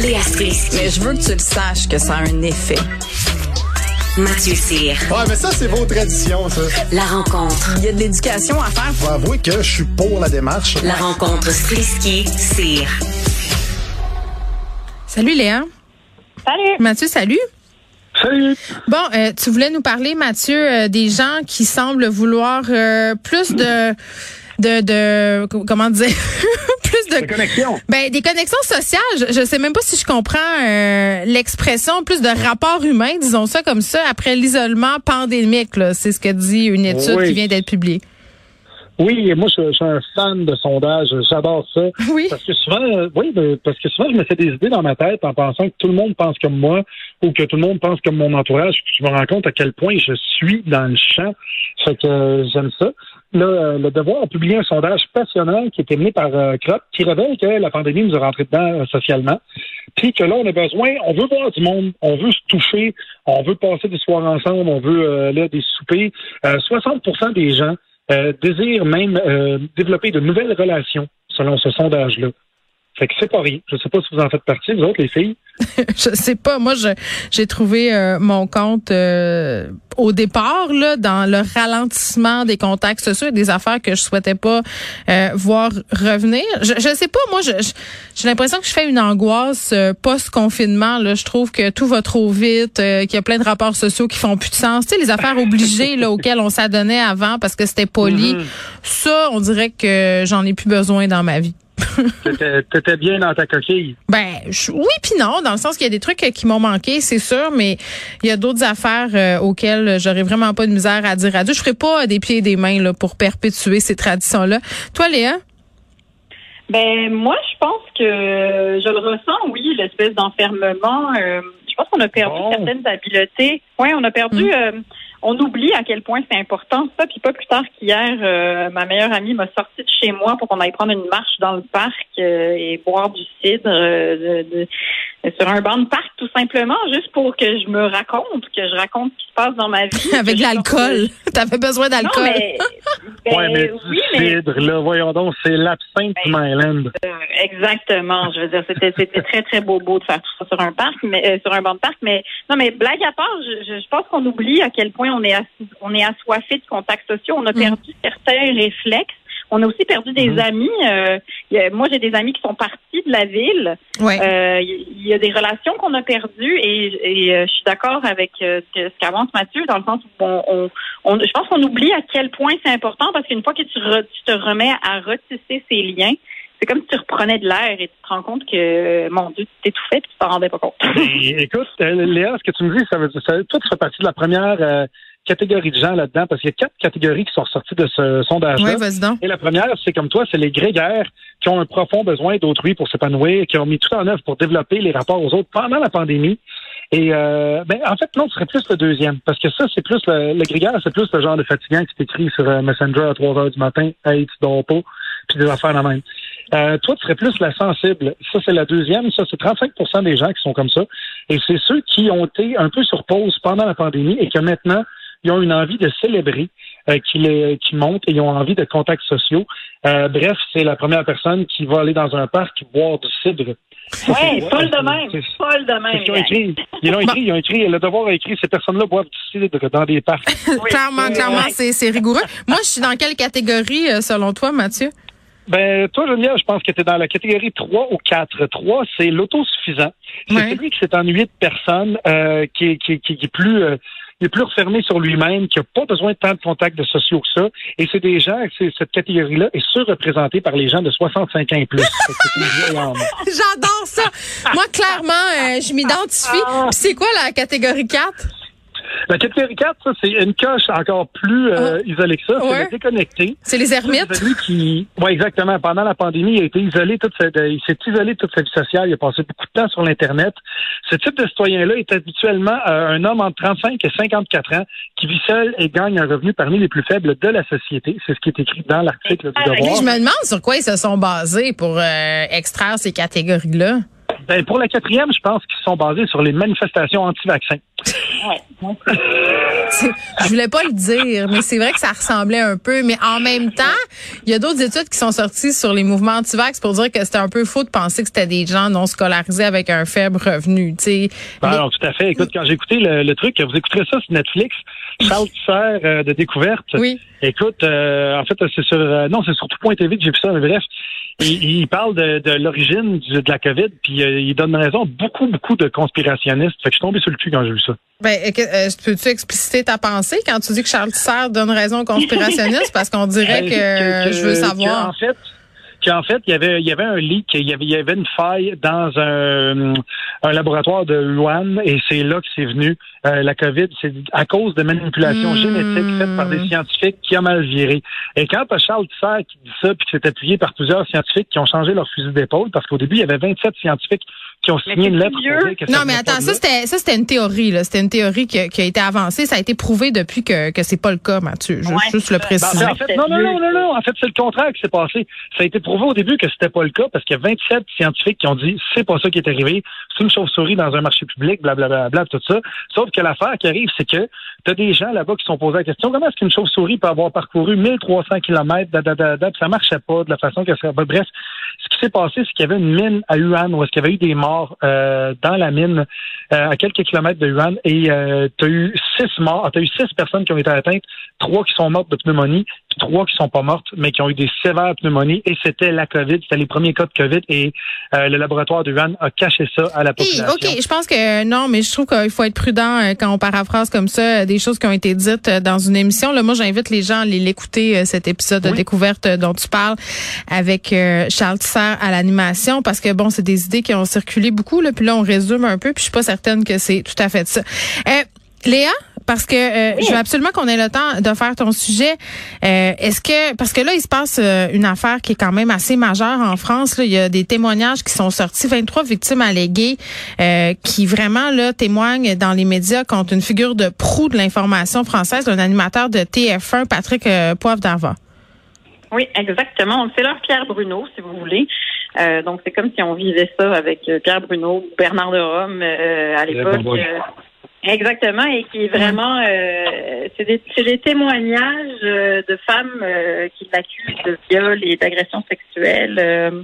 Léa Strisky. Mais je veux que tu le saches que ça a un effet. Mathieu Cyr. Ouais, mais ça, c'est vos traditions, ça. La rencontre. Il y a de l'éducation à faire. Faut avouer que je suis pour la démarche. La rencontre Strisky-Cyr. Salut Léa. Salut. Mathieu, salut. Salut. Bon, euh, tu voulais nous parler, Mathieu, euh, des gens qui semblent vouloir euh, plus de de, de comment dire? Plus de Des connexions. ben des connexions sociales je, je sais même pas si je comprends euh, l'expression plus de rapport humain disons ça comme ça après l'isolement pandémique là c'est ce que dit une étude Oui. qui vient d'être publiée Oui, et moi, je, je suis un fan de sondage. J'adore ça. oui Parce que souvent, euh, oui, parce que souvent, je me fais des idées dans ma tête en pensant que tout le monde pense comme moi ou que tout le monde pense comme mon entourage. Puis je me rends compte à quel point je suis dans le champ. Fait que euh, j'aime ça. Euh, le Devoir a publié un sondage passionnant qui est mené par euh, qui révèle que la pandémie nous a rentré dedans euh, socialement. Puis que là, on a besoin, on veut voir du monde, on veut se toucher, on veut passer des soirs ensemble, on veut euh, là, des soupers. Euh, 60% des gens euh, désirent même euh, développer de nouvelles relations, selon ce sondage-là. Fait que c'est pas rien. Je sais pas si vous en faites partie, vous autres, les filles. je sais pas. Moi, je j'ai trouvé euh, mon compte euh, au départ là dans le ralentissement des contacts sociaux et des affaires que je souhaitais pas euh, voir revenir. Je, je sais pas. Moi, j'ai l'impression que je fais une angoisse euh, post confinement. Là, je trouve que tout va trop vite, euh, qu'il y a plein de rapports sociaux qui font plus de sens. Tu sais, les affaires obligées là auxquelles on s'adonnait avant parce que c'était poli. Ça, on dirait que j'en ai plus besoin dans ma vie. T'étais t'étais bien dans ta coquille. Ben je- oui puis non, dans le sens qu'il y a des trucs euh, qui m'ont manqué, c'est sûr, mais il y a d'autres affaires euh, auxquelles j'aurais vraiment pas de misère à dire adieu. Je ferai pas des pieds et des mains là, pour perpétuer ces traditions-là. Toi, Léa? Ben moi, je pense que je le ressens, oui, l'espèce d'enfermement. euh, je pense qu'on a perdu certaines habiletés. Oui, on a perdu. euh, on oublie à quel point c'est important ça. Puis pas plus tard qu'hier, euh, ma meilleure amie m'a sorti de chez moi pour qu'on aille prendre une marche dans le parc euh, et boire du cidre euh, de- de- sur un banc de parc, tout simplement, juste pour que je me raconte, que je raconte ce qui se passe dans ma vie. Avec je l'alcool. T'avais besoin Non, d'alcool. mais, ben, ouais, mais oui, mais cidre, là, voyons donc, c'est l'absinthe du Myland. Euh, exactement. Je veux dire, c'était c'était très très beau beau de faire tout ça sur un parc, mais euh, sur un banc de parc. Mais non, mais blague à part, je, je, je pense qu'on oublie à quel point on est assis- on est assoiffé de contacts sociaux. On a Mm. perdu certains réflexes. On a aussi perdu des Mhm. amis. Euh, il y a- moi, j'ai des amis qui sont partis de la ville. Ouais. Euh, Il y a des relations qu'on a perdues et, et, euh, je suis d'accord avec euh, ce qu'avance Mathieu dans le sens où on, on- on- je pense qu'on oublie à quel point c'est important parce qu'une fois que tu, re- tu te remets à retisser ces liens, c'est comme si tu reprenais de l'air et tu te rends compte que mon Dieu, tu t'étouffais et tu t'en rendais pas compte. Écoute, euh, Léa, ce que tu me dis, ça veut dire, ça, toi, tu fais partie de la première euh, catégorie de gens là-dedans, parce qu'il y a quatre catégories qui sont ressorties de ce sondage-là. Oui, vas-y donc. Et la première, c'est comme toi, c'est les grégaires ont un profond besoin d'autrui pour s'épanouir, qui ont mis tout en œuvre pour développer les rapports aux autres pendant la pandémie. Et euh, ben, en fait, non, ce serait plus le deuxième. Parce que ça, c'est plus le, le c'est plus le genre de fatigant qui t'écrit sur euh, Messenger à 3 heures du matin, Hey, tu dors pas, puis des affaires la même. Euh, toi, tu serais plus la sensible. Ça, c'est la deuxième. Ça, c'est 35% des gens qui sont comme ça. Et c'est ceux qui ont été un peu sur pause pendant la pandémie et que maintenant, ils ont une envie de célébrer, qui, les, qui montent et ils ont envie de contacts sociaux. Euh, bref, c'est la première personne qui va aller dans un parc boire du cidre. Ouais, pas le de même. C'est- Pas le de même. qu'ils ont écrit. Ils l'ont écrit, ils ont écrit, le devoir a écrit, ces personnes-là boivent du cidre dans des parcs. Oui. clairement, clairement, c'est c'est rigoureux. Moi, je suis dans quelle catégorie euh, selon toi, Mathieu? Ben, toi, Geneviève, je pense que tu es dans la catégorie 3 ou 4. 3, c'est l'autosuffisant. C'est Ouais. celui qui s'est ennuyé de personne, euh, qui, est- qui, qui est plus... euh, il est plus refermé sur lui-même, qui n'a pas besoin de tant de contacts de sociaux que ça. Et c'est des gens, cette catégorie-là est surreprésentée par les gens de 65 ans et plus. J'adore ça. Moi, clairement, euh, je m'identifie. Ah. C'est quoi la catégorie 4? La catégorie 4, ça, c'est une coche encore plus euh, isolée que ça. C'est le déconnecté. C'est les ermites? C'est qui, ouais, exactement. Pendant la pandémie, il a été isolé toute sa, il s'est isolé toute sa vie sociale. Il a passé beaucoup de temps sur l'internet. Ce type de citoyen-là est habituellement euh, un homme entre 35 et 54 ans qui vit seul et gagne un revenu parmi les plus faibles de la société. C'est ce qui est écrit dans l'article du Ah, Devoir. je me demande sur quoi ils se sont basés pour euh, extraire ces catégories-là. Ben, pour la quatrième, je pense qu'ils sont basés sur les manifestations anti-vaccins. Ouais. Je voulais pas le dire, mais c'est vrai que ça ressemblait un peu. Mais en même temps, il y a d'autres études qui sont sorties sur les mouvements anti-vax pour dire que c'était un peu faux de penser que c'était des gens non scolarisés avec un faible revenu. tu sais. Ben, Alors, tout à fait. Écoute, quand j'ai écouté le, le truc, vous écouterez ça sur Netflix, Charles Tisser euh, de Découverte. Oui. Écoute, euh, en fait, c'est sur euh, non, c'est sur tout.tv que j'ai vu ça, mais bref, il, il parle de, de l'origine du- de la COVID, puis euh, il donne raison à beaucoup, beaucoup de conspirationnistes. Fait que je suis tombé sur le cul quand j'ai vu ça. Ben, euh, que- peux-tu expliciter ta pensée quand tu dis que Charles Tisser donne raison aux conspirationnistes? Parce qu'on dirait Ben, que, que- que- je veux savoir. en fait, qu'en fait, il y avait, il y avait un leak, il y avait, il y avait une faille dans un, un laboratoire de Wuhan, et c'est là que c'est venu euh, la COVID. C'est à cause de manipulations Hmm. génétiques faites par des scientifiques qui ont mal viré. Et quand Charles Tisser qui dit ça, puis qui s'est appuyé par plusieurs scientifiques qui ont changé leur fusil d'épaule, parce qu'au début, il y avait 27 scientifiques qui ont signé une lettre vieux. pour dire que Non, ça mais attends, ça c'était ça c'était une théorie là, c'était une théorie qui a, qui a été avancée, ça a été prouvé depuis que que c'est pas le cas, Mathieu. Je veux Ouais, juste le préciser. Ben, en fait, non, non, non, non, non. En fait, c'est le contraire qui s'est passé. Ça a été prouvé au début que c'était pas le cas parce qu'il y a 27 scientifiques qui ont dit c'est pas ça qui est arrivé. C'est une chauve-souris dans un marché public, blablabla, bla, bla, tout ça. Sauf que l'affaire qui arrive, c'est que t'as des gens là-bas qui se sont posés la question comment est-ce qu'une chauve-souris peut avoir parcouru 1300 kilomètres, da, da, da, da, puis ça marchait pas de la façon que ça. bref, ce qui s'est passé, c'est qu'il y avait une mine à Wuhan où est-ce qu'il y avait eu des morts euh, dans la mine euh, à quelques kilomètres de Wuhan. Et euh, tu as eu six morts, tu as eu six personnes qui ont été atteintes, trois qui sont mortes de pneumonie, trois qui sont pas mortes, mais qui ont eu des sévères pneumonies et c'était la COVID, c'était les premiers cas de COVID et euh, le laboratoire de Wuhan a caché ça à la Hey, population. OK, je pense que non, mais je trouve qu'il faut être prudent euh, quand on paraphrase comme ça euh, des choses qui ont été dites dans une émission. Là, moi, j'invite les gens à l'écouter, cet épisode de découverte dont tu parles avec Charles Tisser à l'animation, parce que bon, c'est des idées qui ont circulé beaucoup. Là, puis là, on résume un peu, puis je suis pas certaine que c'est tout à fait ça. Euh, Léa, parce que euh, je veux absolument qu'on ait le temps de faire ton sujet. Euh, Est-ce que parce que là il se passe euh, une affaire qui est quand même assez majeure en France. Là, il y a des témoignages qui sont sortis, 23 victimes alléguées euh, qui vraiment là témoignent dans les médias contre une figure de proue de l'information française, un animateur de TF1, Patrick euh, Poivre d'Arvor. Oui, exactement. C'est leur Pierre Bruno, si vous voulez. Euh, donc, c'est comme si on vivait ça avec Pierre Bruno, Bernard de Rome euh, à l'époque. euh, exactement, et qui est vraiment... euh, c'est des, c'est des témoignages euh, de femmes euh, qui l'accusent de viol et d'agression sexuelle. Euh,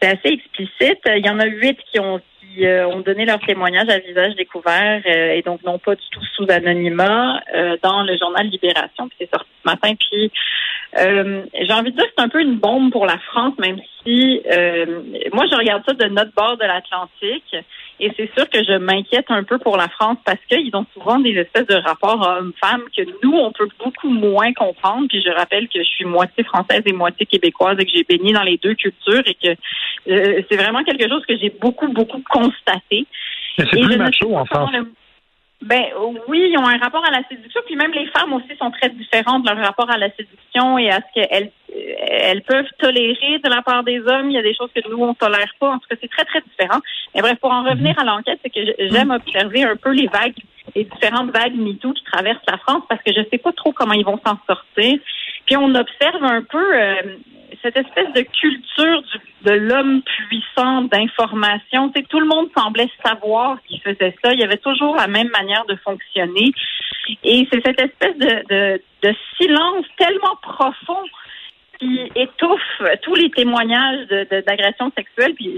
c'est assez explicite. Il y en a huit qui ont qui euh, ont donné leur témoignage à visage découvert euh, et donc non pas du tout sous anonymat euh, dans le journal Libération. Puis c'est sorti ce matin. Puis euh, j'ai envie de dire que c'est un peu une bombe pour la France, même si euh, moi je regarde ça de notre bord de l'Atlantique. Et c'est sûr que je m'inquiète un peu pour la France parce qu'ils ont souvent des espèces de rapports hommes-femmes que nous, on peut beaucoup moins comprendre. Puis je rappelle que je suis moitié française et moitié québécoise et que j'ai baigné dans les deux cultures et que euh, c'est vraiment quelque chose que j'ai beaucoup, beaucoup constaté. Mais c'est plus macho en France. le- Ben oui, ils ont un rapport à la séduction, puis même les femmes aussi sont très différentes de leur rapport à la séduction et à ce qu'elles elles peuvent tolérer de la part des hommes. Il y a des choses que nous on tolère pas. En tout cas, c'est très très différent. Mais bref, pour en revenir à l'enquête, c'est que j'aime observer un peu les vagues, les différentes vagues MeToo qui traversent la France parce que je sais pas trop comment ils vont s'en sortir. Puis on observe un peu euh, cette espèce de culture de l'homme puissant d'information. Tu sais, tout le monde semblait savoir qu'il faisait ça. Il y avait toujours la même manière de fonctionner. Et c'est cette espèce de, de, de silence tellement profond qui étouffe tous les témoignages de- de- d'agression sexuelle. Puis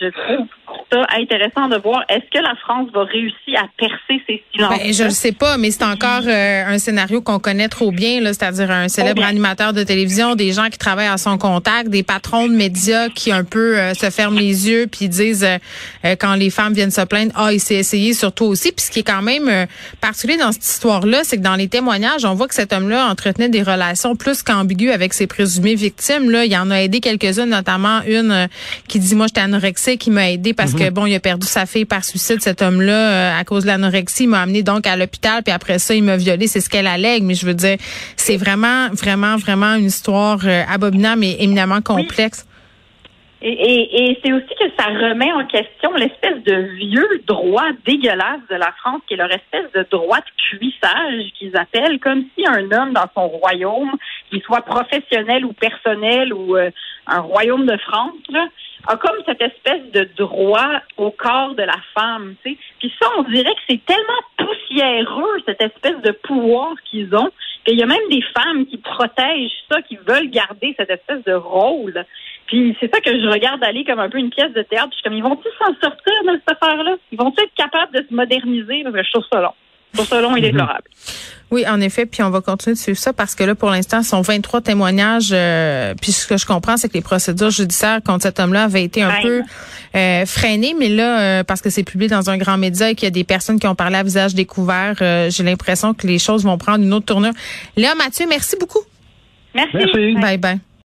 je, je trouve ça intéressant de voir est-ce que la France va réussir à percer ces silences. Ben, je le sais pas, mais c'est encore euh, un scénario qu'on connaît trop bien, là, c'est-à-dire un célèbre animateur de télévision, des gens qui travaillent à son contact, des patrons de médias qui un peu euh, se ferment les yeux puis disent euh, euh, quand les femmes viennent se plaindre, ah, il s'est essayé sur toi aussi. Puis ce qui est quand même euh, particulier dans cette histoire-là, c'est que dans les témoignages, on voit que cet homme-là entretenait des relations plus qu'ambiguës avec ses présumées victimes. Là, il y en a aidé quelques-unes, notamment une euh, qui dit moi j'étais anorexique, qui m'a aidé parce que bon, il a perdu sa fille par suicide. Cet homme-là, euh, à cause de l'anorexie, il m'a amené donc à l'hôpital, puis après ça, il m'a violé. C'est ce qu'elle allègue, mais je veux dire, c'est vraiment, vraiment, vraiment une histoire euh, abominable et éminemment complexe. Et, et, et c'est aussi que ça remet en question l'espèce de vieux droit dégueulasse de la France, qui est leur espèce de droit de cuissage qu'ils appellent, comme si un homme dans son royaume, qu'il soit professionnel ou personnel ou euh, un royaume de France, là, a comme cette espèce de droit au corps de la femme. Puis ça, on dirait que c'est tellement poussiéreux, cette espèce de pouvoir qu'ils ont, qu'il y a même des femmes qui protègent ça, qui veulent garder cette espèce de rôle. Puis c'est ça que je regarde aller comme un peu une pièce de théâtre. Puis je suis comme, ils vont-ils s'en sortir de cette affaire-là? Ils vont-ils être capables de se moderniser? Parce que je trouve ça long. Je trouve ça long et déplorable. Oui, en effet, puis on va continuer de suivre ça parce que là, pour l'instant, ce sont 23 témoignages. euh, puis ce que je comprends, c'est que les procédures judiciaires contre cet homme-là avaient été un peu euh, freinées, mais là, euh, parce que c'est publié dans un grand média et qu'il y a des personnes qui ont parlé à visage découvert, euh, j'ai l'impression que les choses vont prendre une autre tournure. Léa Mathieu, merci beaucoup. Merci. Merci. Bye bye.